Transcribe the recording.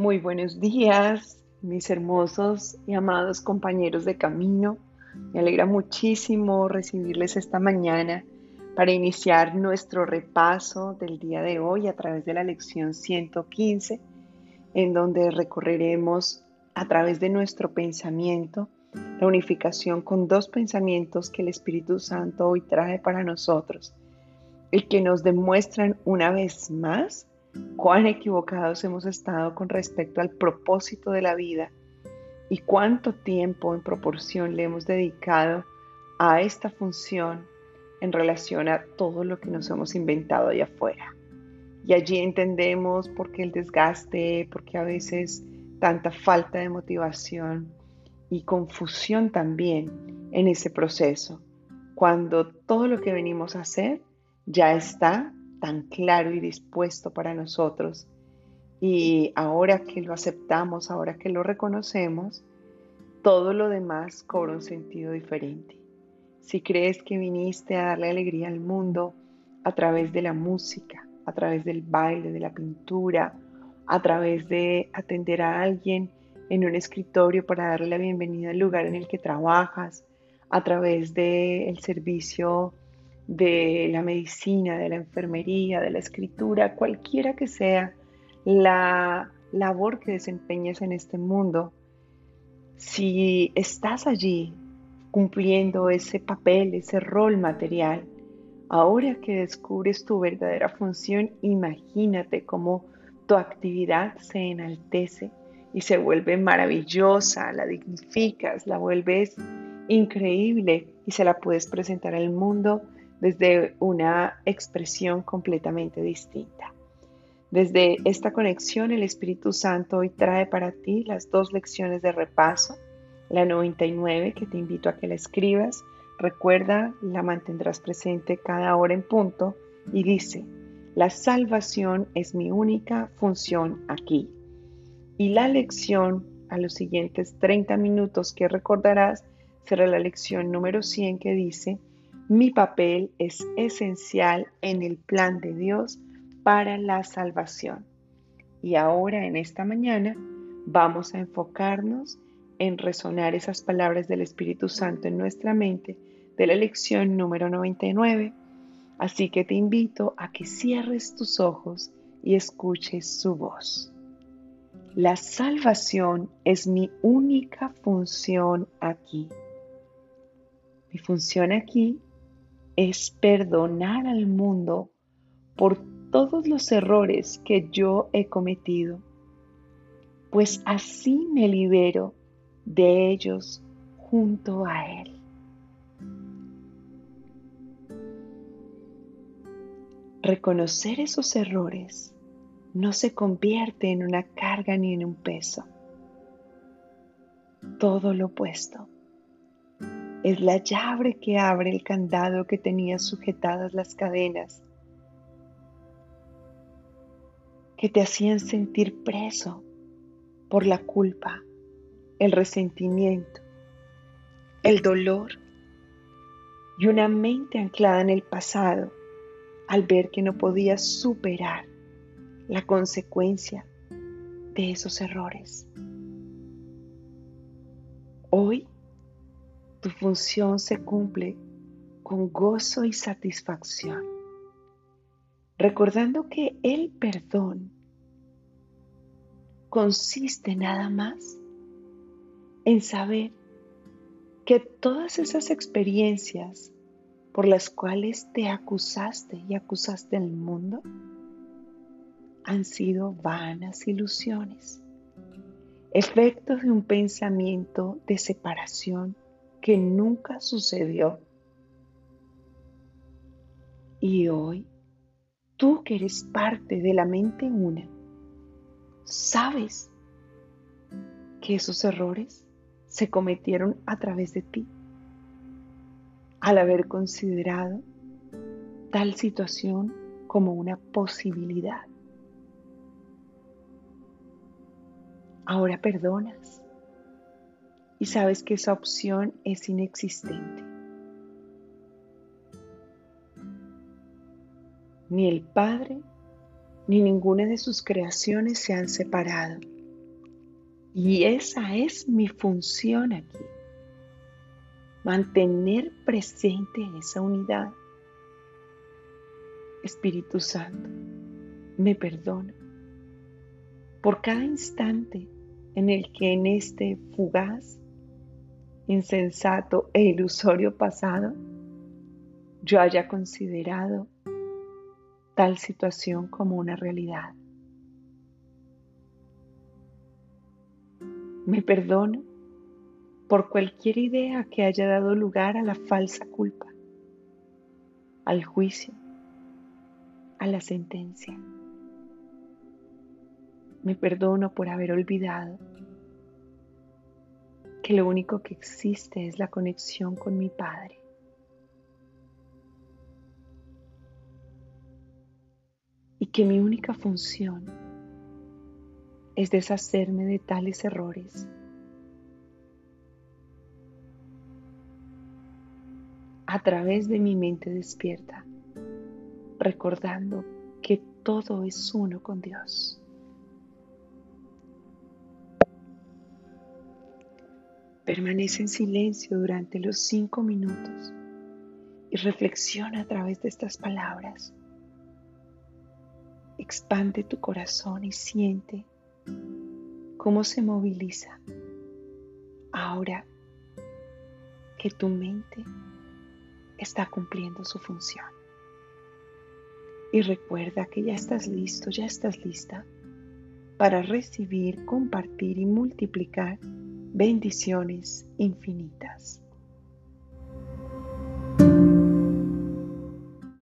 Muy buenos días, mis hermosos y amados compañeros de camino. Me alegra muchísimo recibirles esta mañana para iniciar nuestro repaso del día de hoy a través de la lección 115, en donde recorreremos a través de nuestro pensamiento la unificación con dos pensamientos que el Espíritu Santo hoy trae para nosotros y que nos demuestran una vez más cuán equivocados hemos estado con respecto al propósito de la vida y cuánto tiempo en proporción le hemos dedicado a esta función en relación a todo lo que nos hemos inventado allá afuera. Y allí entendemos por qué el desgaste, por qué a veces tanta falta de motivación y confusión también en ese proceso, cuando todo lo que venimos a hacer ya está tan claro y dispuesto para nosotros. Y ahora que lo aceptamos, ahora que lo reconocemos, todo lo demás cobra un sentido diferente. Si crees que viniste a darle alegría al mundo a través de la música, a través del baile, de la pintura, a través de atender a alguien en un escritorio para darle la bienvenida al lugar en el que trabajas, a través del servicio de la medicina, de la enfermería, de la escritura, cualquiera que sea la labor que desempeñes en este mundo, si estás allí cumpliendo ese papel, ese rol material, ahora que descubres tu verdadera función, imagínate cómo tu actividad se enaltece y se vuelve maravillosa, la dignificas, la vuelves increíble y se la puedes presentar al mundo desde una expresión completamente distinta. Desde esta conexión, el Espíritu Santo hoy trae para ti las dos lecciones de repaso, la 99 que te invito a que la escribas, recuerda, la mantendrás presente cada hora en punto y dice, la salvación es mi única función aquí. Y la lección a los siguientes 30 minutos que recordarás será la lección número 100 que dice, mi papel es esencial en el plan de Dios para la salvación. Y ahora, en esta mañana, vamos a enfocarnos en resonar esas palabras del Espíritu Santo en nuestra mente de la lección número 99. Así que te invito a que cierres tus ojos y escuches su voz. La salvación es mi única función aquí. Mi función aquí es perdonar al mundo por todos los errores que yo he cometido, pues así me libero de ellos junto a Él. Reconocer esos errores no se convierte en una carga ni en un peso. Todo lo opuesto es la llave que abre el candado que tenía sujetadas las cadenas, que te hacían sentir preso por la culpa, el resentimiento, el dolor y una mente anclada en el pasado al ver que no podías superar la consecuencia de esos errores. Hoy tu función se cumple con gozo y satisfacción, recordando que el perdón consiste nada más en saber que todas esas experiencias por las cuales te acusaste y acusaste al mundo han sido vanas ilusiones, efectos de un pensamiento de separación que nunca sucedió. Y hoy, tú que eres parte de la mente una, sabes que esos errores se cometieron a través de ti, al haber considerado tal situación como una posibilidad. Ahora perdonas y sabes que esa opción es inexistente. Ni el Padre ni ninguna de sus creaciones se han separado, Y esa es mi función aquí. Mantener presente esa unidad. Espíritu Santo, me perdono por cada instante en el que en este fugaz, insensato e ilusorio pasado yo haya considerado tal situación como una realidad. Me perdono por cualquier idea que haya dado lugar a la falsa culpa, al juicio, a la sentencia. Me perdono por haber olvidado que lo único que existe es la conexión con mi Padre. Y que mi única función es deshacerme de tales errores. a través de mi mente despierta, recordando que todo es uno con Dios. Permanece en silencio durante los cinco minutos y reflexiona a través de estas palabras. Expande tu corazón y siente cómo se moviliza ahora que tu mente está cumpliendo su función. Y recuerda que ya estás listo, ya estás lista para recibir, compartir y multiplicar bendiciones infinitas.